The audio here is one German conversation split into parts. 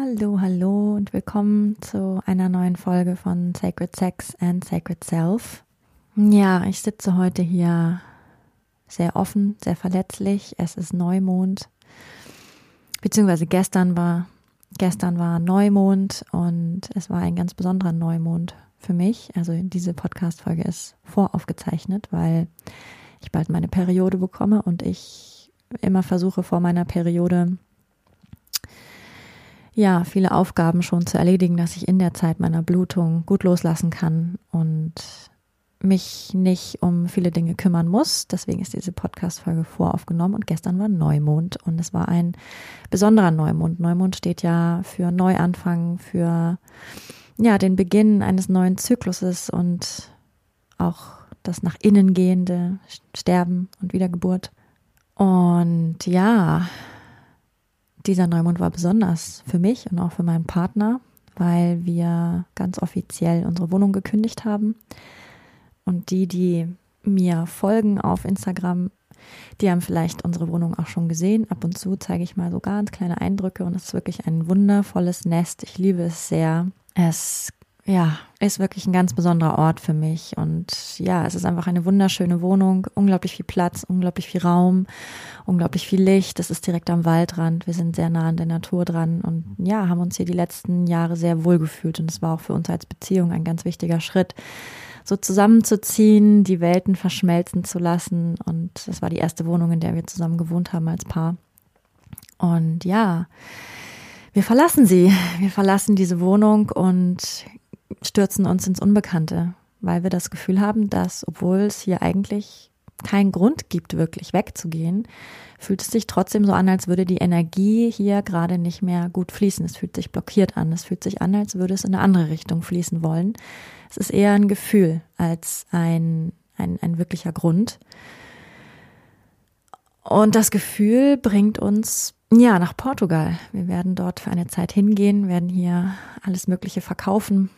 Hallo, hallo und willkommen zu einer neuen Folge von Sacred Sex and Sacred Self. Ja, ich sitze heute hier sehr offen, sehr verletzlich. Es ist Neumond. Beziehungsweise gestern war, gestern war Neumond und es war ein ganz besonderer Neumond für mich. Also diese Podcast-Folge ist voraufgezeichnet, weil ich bald meine Periode bekomme und ich immer versuche vor meiner Periode ja, viele Aufgaben schon zu erledigen, dass ich in der Zeit meiner Blutung gut loslassen kann und mich nicht um viele Dinge kümmern muss. Deswegen ist diese Podcast-Folge voraufgenommen und gestern war Neumond und es war ein besonderer Neumond. Neumond steht ja für Neuanfang, für ja, den Beginn eines neuen Zykluses und auch das nach innen gehende Sterben und Wiedergeburt. Und ja, dieser Neumond war besonders für mich und auch für meinen Partner, weil wir ganz offiziell unsere Wohnung gekündigt haben. Und die, die mir folgen auf Instagram, die haben vielleicht unsere Wohnung auch schon gesehen. Ab und zu zeige ich mal so ganz kleine Eindrücke und es ist wirklich ein wundervolles Nest. Ich liebe es sehr. Es ja, ist wirklich ein ganz besonderer Ort für mich. Und ja, es ist einfach eine wunderschöne Wohnung, unglaublich viel Platz, unglaublich viel Raum, unglaublich viel Licht. Es ist direkt am Waldrand. Wir sind sehr nah an der Natur dran und ja, haben uns hier die letzten Jahre sehr wohl gefühlt. Und es war auch für uns als Beziehung ein ganz wichtiger Schritt, so zusammenzuziehen, die Welten verschmelzen zu lassen. Und das war die erste Wohnung, in der wir zusammen gewohnt haben als Paar. Und ja, wir verlassen sie. Wir verlassen diese Wohnung und stürzen uns ins Unbekannte, weil wir das Gefühl haben, dass, obwohl es hier eigentlich keinen Grund gibt, wirklich wegzugehen, fühlt es sich trotzdem so an, als würde die Energie hier gerade nicht mehr gut fließen. Es fühlt sich blockiert an. Es fühlt sich an, als würde es in eine andere Richtung fließen wollen. Es ist eher ein Gefühl als ein, ein, ein wirklicher Grund. Und das Gefühl bringt uns ja nach Portugal. Wir werden dort für eine Zeit hingehen, werden hier alles Mögliche verkaufen,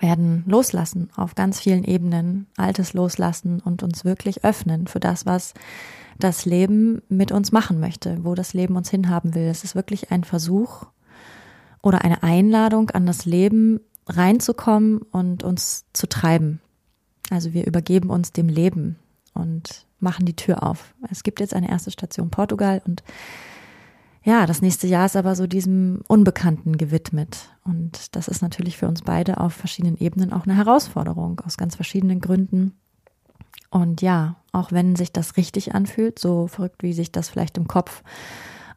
werden loslassen auf ganz vielen Ebenen, Altes loslassen und uns wirklich öffnen für das, was das Leben mit uns machen möchte, wo das Leben uns hinhaben will. Es ist wirklich ein Versuch oder eine Einladung an das Leben reinzukommen und uns zu treiben. Also wir übergeben uns dem Leben und machen die Tür auf. Es gibt jetzt eine erste Station Portugal und ja, das nächste Jahr ist aber so diesem Unbekannten gewidmet. Und das ist natürlich für uns beide auf verschiedenen Ebenen auch eine Herausforderung, aus ganz verschiedenen Gründen. Und ja, auch wenn sich das richtig anfühlt, so verrückt wie sich das vielleicht im Kopf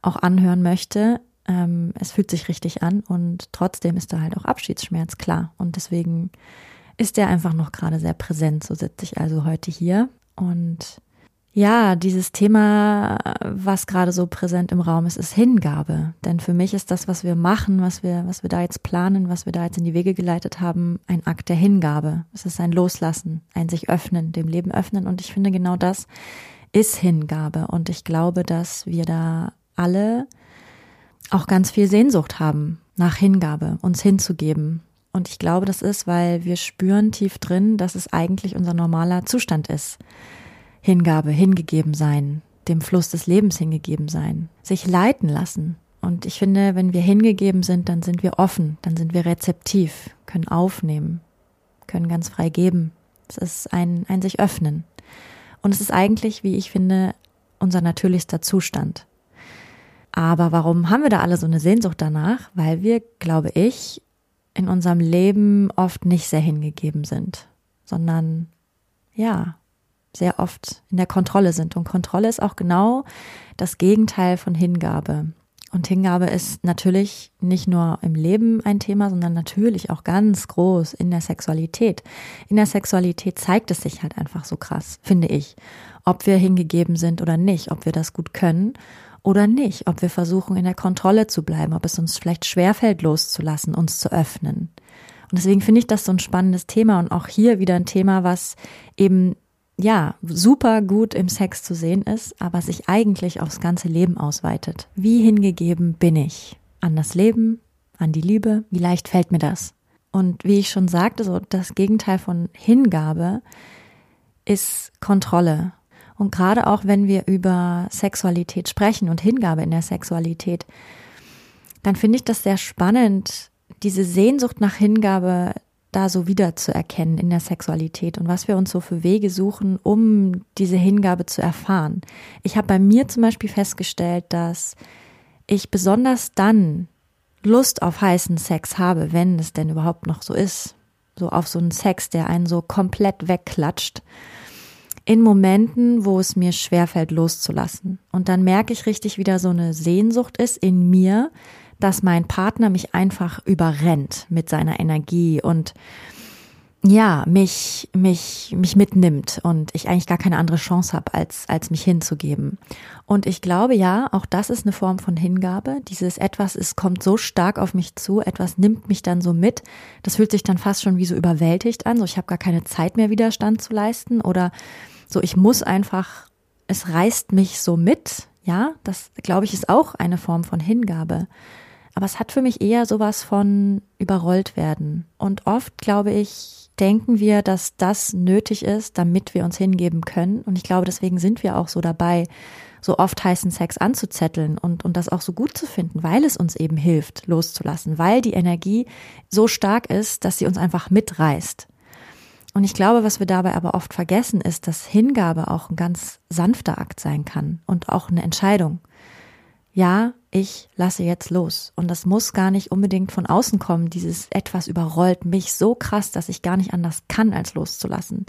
auch anhören möchte, ähm, es fühlt sich richtig an und trotzdem ist da halt auch Abschiedsschmerz klar. Und deswegen ist der einfach noch gerade sehr präsent. So sitze ich also heute hier und ja, dieses Thema, was gerade so präsent im Raum ist, ist Hingabe. Denn für mich ist das, was wir machen, was wir, was wir da jetzt planen, was wir da jetzt in die Wege geleitet haben, ein Akt der Hingabe. Es ist ein Loslassen, ein sich öffnen, dem Leben öffnen. Und ich finde genau das ist Hingabe. Und ich glaube, dass wir da alle auch ganz viel Sehnsucht haben nach Hingabe, uns hinzugeben. Und ich glaube, das ist, weil wir spüren tief drin, dass es eigentlich unser normaler Zustand ist Hingabe, hingegeben sein, dem Fluss des Lebens hingegeben sein, sich leiten lassen. Und ich finde, wenn wir hingegeben sind, dann sind wir offen, dann sind wir rezeptiv, können aufnehmen, können ganz frei geben. Es ist ein, ein sich öffnen. Und es ist eigentlich, wie ich finde, unser natürlichster Zustand. Aber warum haben wir da alle so eine Sehnsucht danach? Weil wir, glaube ich, in unserem Leben oft nicht sehr hingegeben sind, sondern ja, sehr oft in der Kontrolle sind. Und Kontrolle ist auch genau das Gegenteil von Hingabe. Und Hingabe ist natürlich nicht nur im Leben ein Thema, sondern natürlich auch ganz groß in der Sexualität. In der Sexualität zeigt es sich halt einfach so krass, finde ich. Ob wir hingegeben sind oder nicht, ob wir das gut können oder nicht, ob wir versuchen, in der Kontrolle zu bleiben, ob es uns vielleicht schwerfällt, loszulassen, uns zu öffnen. Und deswegen finde ich das so ein spannendes Thema und auch hier wieder ein Thema, was eben ja, super gut im Sex zu sehen ist, aber sich eigentlich aufs ganze Leben ausweitet. Wie hingegeben bin ich an das Leben, an die Liebe? Wie leicht fällt mir das? Und wie ich schon sagte, so das Gegenteil von Hingabe ist Kontrolle. Und gerade auch wenn wir über Sexualität sprechen und Hingabe in der Sexualität, dann finde ich das sehr spannend, diese Sehnsucht nach Hingabe da so wiederzuerkennen in der Sexualität und was wir uns so für Wege suchen, um diese Hingabe zu erfahren. Ich habe bei mir zum Beispiel festgestellt, dass ich besonders dann Lust auf heißen Sex habe, wenn es denn überhaupt noch so ist. So auf so einen Sex, der einen so komplett wegklatscht. In Momenten, wo es mir schwerfällt, loszulassen. Und dann merke ich richtig, wieder so eine Sehnsucht ist in mir, dass mein Partner mich einfach überrennt mit seiner Energie und ja, mich, mich, mich mitnimmt und ich eigentlich gar keine andere Chance habe, als, als mich hinzugeben. Und ich glaube ja, auch das ist eine Form von Hingabe. Dieses etwas es kommt so stark auf mich zu, etwas nimmt mich dann so mit. Das fühlt sich dann fast schon wie so überwältigt an. So, ich habe gar keine Zeit mehr Widerstand zu leisten oder so, ich muss einfach, es reißt mich so mit. Ja, das glaube ich ist auch eine Form von Hingabe. Aber es hat für mich eher sowas von überrollt werden. Und oft, glaube ich, denken wir, dass das nötig ist, damit wir uns hingeben können. Und ich glaube, deswegen sind wir auch so dabei, so oft heißen Sex anzuzetteln und, und das auch so gut zu finden, weil es uns eben hilft, loszulassen, weil die Energie so stark ist, dass sie uns einfach mitreißt. Und ich glaube, was wir dabei aber oft vergessen, ist, dass Hingabe auch ein ganz sanfter Akt sein kann und auch eine Entscheidung ja, ich lasse jetzt los. Und das muss gar nicht unbedingt von außen kommen. Dieses etwas überrollt mich so krass, dass ich gar nicht anders kann, als loszulassen,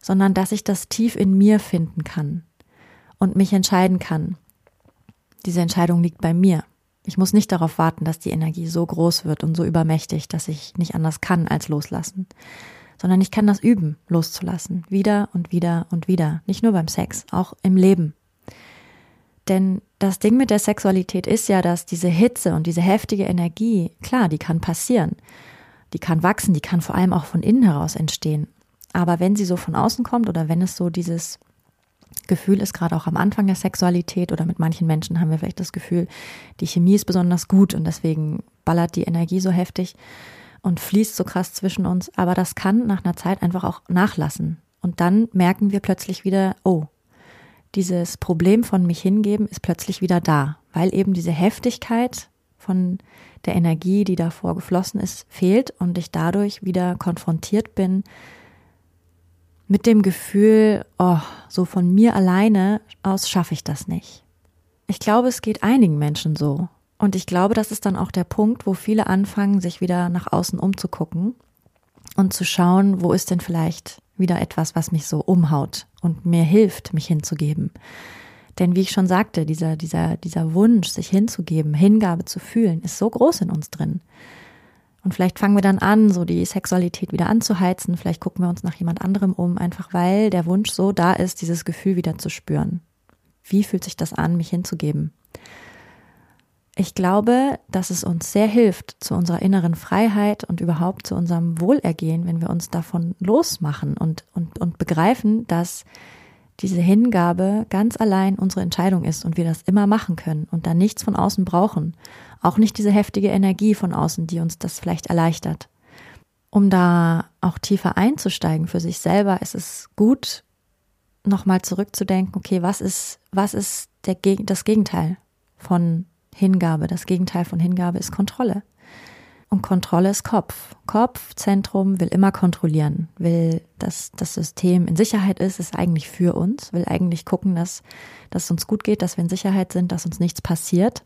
sondern dass ich das tief in mir finden kann und mich entscheiden kann. Diese Entscheidung liegt bei mir. Ich muss nicht darauf warten, dass die Energie so groß wird und so übermächtig, dass ich nicht anders kann als loslassen, sondern ich kann das üben, loszulassen, wieder und wieder und wieder, nicht nur beim Sex, auch im Leben. Denn das Ding mit der Sexualität ist ja, dass diese Hitze und diese heftige Energie, klar, die kann passieren. Die kann wachsen, die kann vor allem auch von innen heraus entstehen. Aber wenn sie so von außen kommt oder wenn es so dieses Gefühl ist, gerade auch am Anfang der Sexualität oder mit manchen Menschen haben wir vielleicht das Gefühl, die Chemie ist besonders gut und deswegen ballert die Energie so heftig und fließt so krass zwischen uns. Aber das kann nach einer Zeit einfach auch nachlassen. Und dann merken wir plötzlich wieder, oh, dieses Problem von mich hingeben ist plötzlich wieder da, weil eben diese Heftigkeit von der Energie, die davor geflossen ist, fehlt und ich dadurch wieder konfrontiert bin mit dem Gefühl, oh, so von mir alleine aus schaffe ich das nicht. Ich glaube, es geht einigen Menschen so. Und ich glaube, das ist dann auch der Punkt, wo viele anfangen, sich wieder nach außen umzugucken und zu schauen, wo ist denn vielleicht wieder etwas, was mich so umhaut und mir hilft, mich hinzugeben. Denn wie ich schon sagte, dieser, dieser, dieser Wunsch, sich hinzugeben, Hingabe zu fühlen, ist so groß in uns drin. Und vielleicht fangen wir dann an, so die Sexualität wieder anzuheizen. Vielleicht gucken wir uns nach jemand anderem um, einfach weil der Wunsch so da ist, dieses Gefühl wieder zu spüren. Wie fühlt sich das an, mich hinzugeben? Ich glaube, dass es uns sehr hilft zu unserer inneren Freiheit und überhaupt zu unserem Wohlergehen, wenn wir uns davon losmachen und, und, und begreifen, dass diese Hingabe ganz allein unsere Entscheidung ist und wir das immer machen können und dann nichts von außen brauchen. Auch nicht diese heftige Energie von außen, die uns das vielleicht erleichtert. Um da auch tiefer einzusteigen für sich selber, ist es gut, nochmal zurückzudenken, okay, was ist, was ist der, das Gegenteil von Hingabe. Das Gegenteil von Hingabe ist Kontrolle. Und Kontrolle ist Kopf. Kopfzentrum will immer kontrollieren, will, dass das System in Sicherheit ist, ist eigentlich für uns, will eigentlich gucken, dass, dass es uns gut geht, dass wir in Sicherheit sind, dass uns nichts passiert.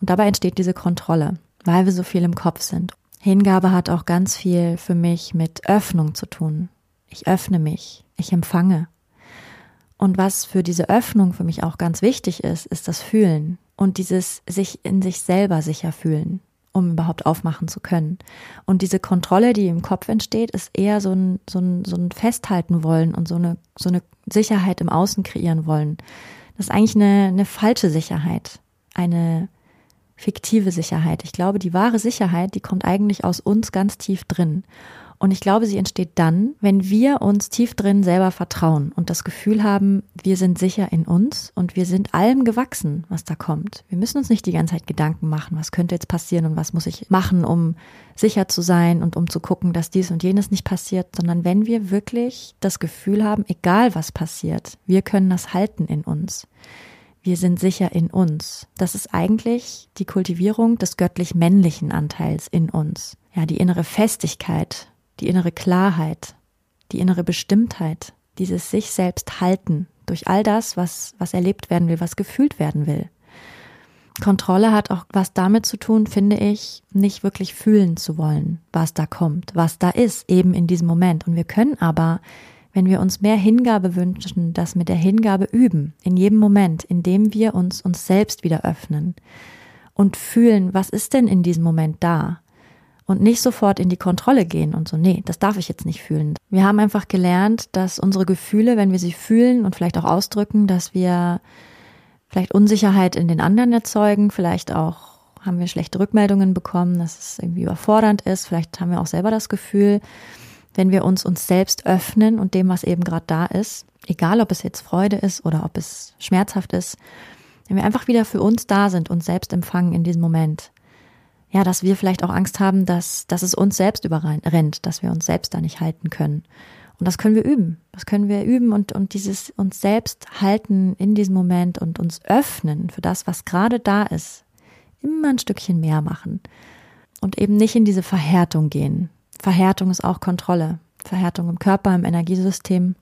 Und dabei entsteht diese Kontrolle, weil wir so viel im Kopf sind. Hingabe hat auch ganz viel für mich mit Öffnung zu tun. Ich öffne mich, ich empfange. Und was für diese Öffnung für mich auch ganz wichtig ist, ist das Fühlen. Und dieses sich in sich selber sicher fühlen, um überhaupt aufmachen zu können. Und diese Kontrolle, die im Kopf entsteht, ist eher so ein, so ein, so ein Festhalten wollen und so eine, so eine Sicherheit im Außen kreieren wollen. Das ist eigentlich eine, eine falsche Sicherheit, eine fiktive Sicherheit. Ich glaube, die wahre Sicherheit, die kommt eigentlich aus uns ganz tief drin. Und ich glaube, sie entsteht dann, wenn wir uns tief drin selber vertrauen und das Gefühl haben, wir sind sicher in uns und wir sind allem gewachsen, was da kommt. Wir müssen uns nicht die ganze Zeit Gedanken machen, was könnte jetzt passieren und was muss ich machen, um sicher zu sein und um zu gucken, dass dies und jenes nicht passiert, sondern wenn wir wirklich das Gefühl haben, egal was passiert, wir können das halten in uns. Wir sind sicher in uns. Das ist eigentlich die Kultivierung des göttlich-männlichen Anteils in uns. Ja, die innere Festigkeit, die innere Klarheit, die innere Bestimmtheit, dieses sich selbst halten durch all das, was, was erlebt werden will, was gefühlt werden will. Kontrolle hat auch was damit zu tun, finde ich, nicht wirklich fühlen zu wollen, was da kommt, was da ist, eben in diesem Moment. Und wir können aber, wenn wir uns mehr Hingabe wünschen, das mit der Hingabe üben, in jedem Moment, in dem wir uns uns selbst wieder öffnen und fühlen, was ist denn in diesem Moment da? Und nicht sofort in die Kontrolle gehen und so, nee, das darf ich jetzt nicht fühlen. Wir haben einfach gelernt, dass unsere Gefühle, wenn wir sie fühlen und vielleicht auch ausdrücken, dass wir vielleicht Unsicherheit in den anderen erzeugen, vielleicht auch haben wir schlechte Rückmeldungen bekommen, dass es irgendwie überfordernd ist, vielleicht haben wir auch selber das Gefühl, wenn wir uns uns selbst öffnen und dem, was eben gerade da ist, egal ob es jetzt Freude ist oder ob es schmerzhaft ist, wenn wir einfach wieder für uns da sind, und selbst empfangen in diesem Moment, ja, dass wir vielleicht auch Angst haben, dass, dass es uns selbst überrennt, dass wir uns selbst da nicht halten können. Und das können wir üben. Das können wir üben und, und dieses uns selbst halten in diesem Moment und uns öffnen für das, was gerade da ist. Immer ein Stückchen mehr machen. Und eben nicht in diese Verhärtung gehen. Verhärtung ist auch Kontrolle. Verhärtung im Körper, im Energiesystem.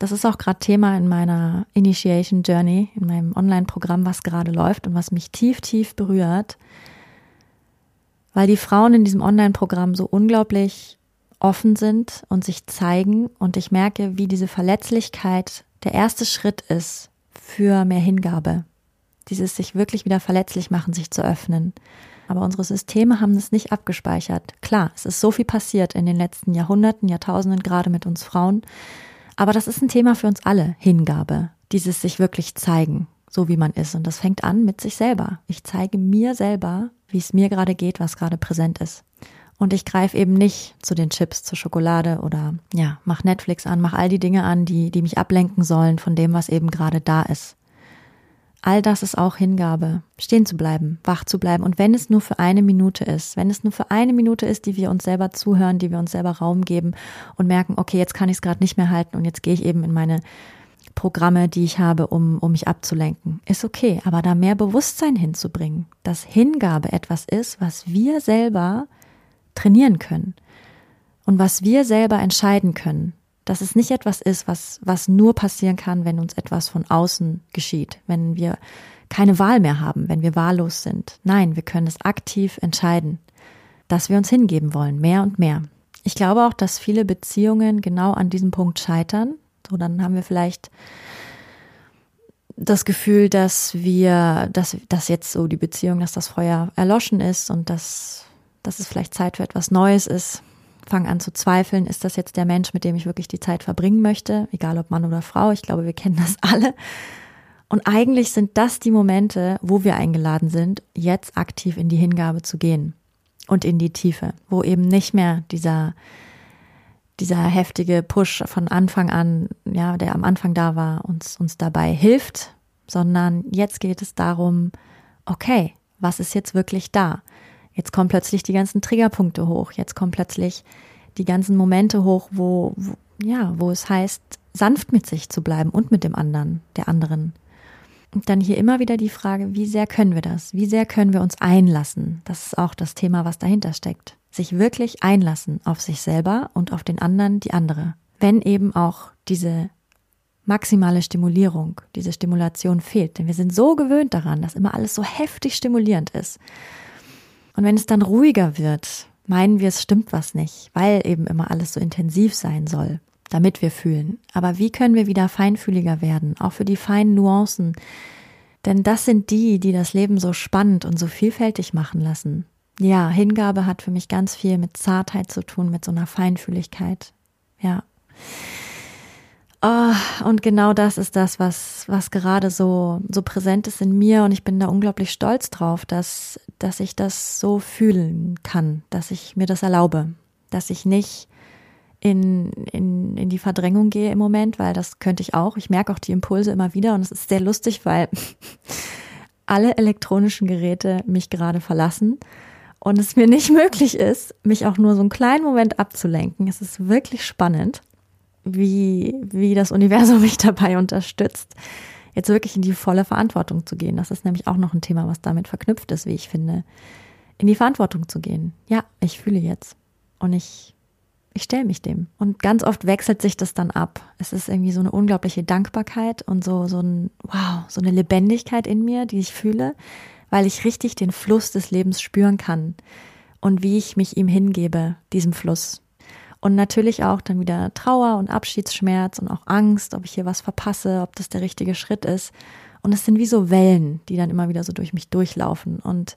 Das ist auch gerade Thema in meiner Initiation Journey, in meinem Online-Programm, was gerade läuft und was mich tief, tief berührt weil die Frauen in diesem Online-Programm so unglaublich offen sind und sich zeigen und ich merke, wie diese Verletzlichkeit der erste Schritt ist für mehr Hingabe. Dieses sich wirklich wieder verletzlich machen, sich zu öffnen. Aber unsere Systeme haben es nicht abgespeichert. Klar, es ist so viel passiert in den letzten Jahrhunderten, Jahrtausenden, gerade mit uns Frauen. Aber das ist ein Thema für uns alle, Hingabe. Dieses sich wirklich zeigen, so wie man ist. Und das fängt an mit sich selber. Ich zeige mir selber, wie es mir gerade geht, was gerade präsent ist. Und ich greife eben nicht zu den Chips, zur Schokolade oder ja, mach Netflix an, mach all die Dinge an, die, die mich ablenken sollen von dem, was eben gerade da ist. All das ist auch Hingabe, stehen zu bleiben, wach zu bleiben. Und wenn es nur für eine Minute ist, wenn es nur für eine Minute ist, die wir uns selber zuhören, die wir uns selber Raum geben und merken, okay, jetzt kann ich es gerade nicht mehr halten und jetzt gehe ich eben in meine Programme, die ich habe, um, um mich abzulenken. Ist okay, aber da mehr Bewusstsein hinzubringen, dass Hingabe etwas ist, was wir selber trainieren können und was wir selber entscheiden können. Dass es nicht etwas ist, was, was nur passieren kann, wenn uns etwas von außen geschieht, wenn wir keine Wahl mehr haben, wenn wir wahllos sind. Nein, wir können es aktiv entscheiden, dass wir uns hingeben wollen, mehr und mehr. Ich glaube auch, dass viele Beziehungen genau an diesem Punkt scheitern, so, dann haben wir vielleicht das Gefühl, dass wir, dass, dass jetzt so die Beziehung, dass das Feuer erloschen ist und dass, dass es vielleicht Zeit für etwas Neues ist. Fangen an zu zweifeln, ist das jetzt der Mensch, mit dem ich wirklich die Zeit verbringen möchte, egal ob Mann oder Frau. Ich glaube, wir kennen das alle. Und eigentlich sind das die Momente, wo wir eingeladen sind, jetzt aktiv in die Hingabe zu gehen und in die Tiefe, wo eben nicht mehr dieser dieser heftige Push von Anfang an, ja, der am Anfang da war, uns, uns dabei hilft, sondern jetzt geht es darum, okay, was ist jetzt wirklich da? Jetzt kommen plötzlich die ganzen Triggerpunkte hoch, jetzt kommen plötzlich die ganzen Momente hoch, wo, wo ja, wo es heißt, sanft mit sich zu bleiben und mit dem anderen, der anderen. Und dann hier immer wieder die Frage, wie sehr können wir das? Wie sehr können wir uns einlassen? Das ist auch das Thema, was dahinter steckt sich wirklich einlassen auf sich selber und auf den anderen die andere. Wenn eben auch diese maximale Stimulierung, diese Stimulation fehlt. Denn wir sind so gewöhnt daran, dass immer alles so heftig stimulierend ist. Und wenn es dann ruhiger wird, meinen wir, es stimmt was nicht, weil eben immer alles so intensiv sein soll, damit wir fühlen. Aber wie können wir wieder feinfühliger werden, auch für die feinen Nuancen, Denn das sind die, die das Leben so spannend und so vielfältig machen lassen. Ja, Hingabe hat für mich ganz viel mit Zartheit zu tun, mit so einer Feinfühligkeit. Ja. Oh, und genau das ist das, was, was gerade so, so präsent ist in mir. Und ich bin da unglaublich stolz drauf, dass, dass ich das so fühlen kann, dass ich mir das erlaube, dass ich nicht in, in, in die Verdrängung gehe im Moment, weil das könnte ich auch. Ich merke auch die Impulse immer wieder und es ist sehr lustig, weil alle elektronischen Geräte mich gerade verlassen und es mir nicht möglich ist, mich auch nur so einen kleinen Moment abzulenken. Es ist wirklich spannend wie, wie das Universum mich dabei unterstützt, jetzt wirklich in die volle Verantwortung zu gehen. Das ist nämlich auch noch ein Thema, was damit verknüpft ist, wie ich finde, in die Verantwortung zu gehen. Ja, ich fühle jetzt und ich, ich stelle mich dem. Und ganz oft wechselt sich das dann ab. Es ist irgendwie so eine unglaubliche Dankbarkeit und so, so ein, wow, so eine Lebendigkeit in mir, die ich fühle, weil ich richtig den Fluss des Lebens spüren kann und wie ich mich ihm hingebe, diesem Fluss. Und natürlich auch dann wieder Trauer und Abschiedsschmerz und auch Angst, ob ich hier was verpasse, ob das der richtige Schritt ist. Und es sind wie so Wellen, die dann immer wieder so durch mich durchlaufen und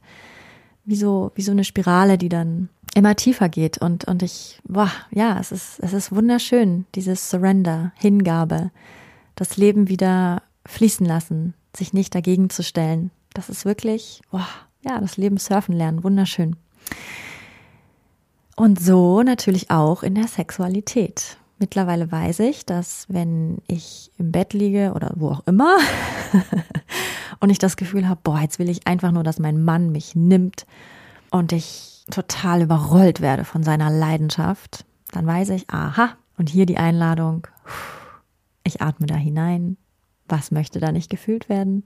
wie so, wie so eine Spirale, die dann immer tiefer geht. Und, und ich, boah, ja, es ist, es ist wunderschön, dieses Surrender, Hingabe, das Leben wieder fließen lassen, sich nicht dagegen zu stellen. Das ist wirklich, boah, ja, das Leben surfen lernen, wunderschön. Und so natürlich auch in der Sexualität. Mittlerweile weiß ich, dass wenn ich im Bett liege oder wo auch immer und ich das Gefühl habe, boah, jetzt will ich einfach nur, dass mein Mann mich nimmt und ich total überrollt werde von seiner Leidenschaft, dann weiß ich, aha, und hier die Einladung, ich atme da hinein, was möchte da nicht gefühlt werden,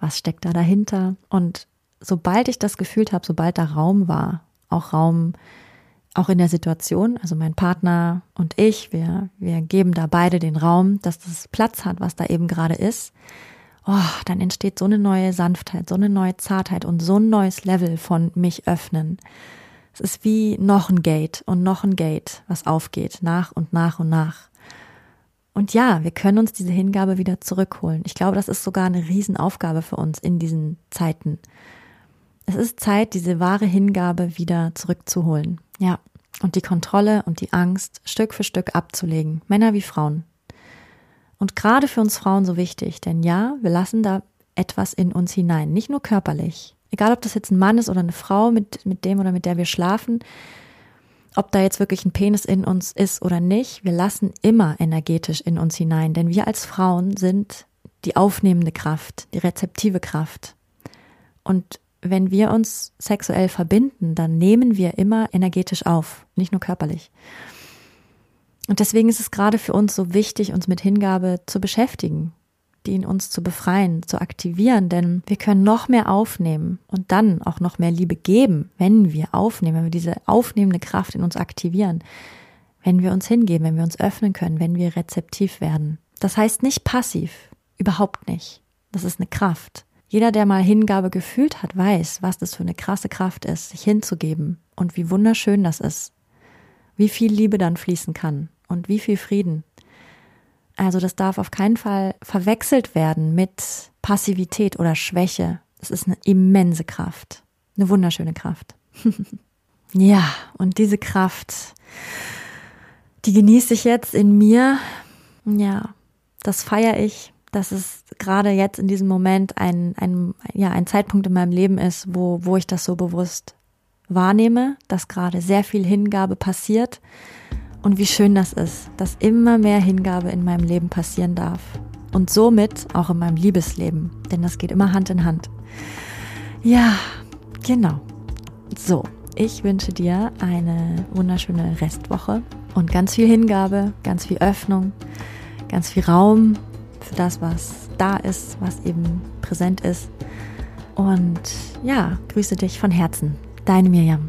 was steckt da dahinter und sobald ich das gefühlt habe, sobald da Raum war, auch Raum auch in der Situation, also mein Partner und ich, wir, wir geben da beide den Raum, dass das Platz hat, was da eben gerade ist. Oh, dann entsteht so eine neue Sanftheit, so eine neue Zartheit und so ein neues Level von mich öffnen. Es ist wie noch ein Gate und noch ein Gate, was aufgeht, nach und nach und nach. Und ja, wir können uns diese Hingabe wieder zurückholen. Ich glaube, das ist sogar eine Riesenaufgabe für uns in diesen Zeiten. Es ist Zeit, diese wahre Hingabe wieder zurückzuholen. Ja, und die Kontrolle und die Angst Stück für Stück abzulegen, Männer wie Frauen. Und gerade für uns Frauen so wichtig, denn ja, wir lassen da etwas in uns hinein, nicht nur körperlich. Egal, ob das jetzt ein Mann ist oder eine Frau, mit, mit dem oder mit der wir schlafen, ob da jetzt wirklich ein Penis in uns ist oder nicht, wir lassen immer energetisch in uns hinein, denn wir als Frauen sind die aufnehmende Kraft, die rezeptive Kraft. Und wenn wir uns sexuell verbinden, dann nehmen wir immer energetisch auf, nicht nur körperlich. Und deswegen ist es gerade für uns so wichtig, uns mit Hingabe zu beschäftigen, die in uns zu befreien, zu aktivieren, denn wir können noch mehr aufnehmen und dann auch noch mehr Liebe geben, wenn wir aufnehmen, wenn wir diese aufnehmende Kraft in uns aktivieren, wenn wir uns hingeben, wenn wir uns öffnen können, wenn wir rezeptiv werden. Das heißt nicht passiv, überhaupt nicht. Das ist eine Kraft. Jeder, der mal Hingabe gefühlt hat, weiß, was das für eine krasse Kraft ist, sich hinzugeben und wie wunderschön das ist. Wie viel Liebe dann fließen kann und wie viel Frieden. Also das darf auf keinen Fall verwechselt werden mit Passivität oder Schwäche. Es ist eine immense Kraft, eine wunderschöne Kraft. ja, und diese Kraft, die genieße ich jetzt in mir. Ja, das feiere ich dass es gerade jetzt in diesem Moment ein, ein, ja, ein Zeitpunkt in meinem Leben ist, wo, wo ich das so bewusst wahrnehme, dass gerade sehr viel Hingabe passiert und wie schön das ist, dass immer mehr Hingabe in meinem Leben passieren darf und somit auch in meinem Liebesleben, denn das geht immer Hand in Hand. Ja, genau. So, ich wünsche dir eine wunderschöne Restwoche und ganz viel Hingabe, ganz viel Öffnung, ganz viel Raum für das, was da ist, was eben präsent ist. Und ja, grüße dich von Herzen. Deine Miriam.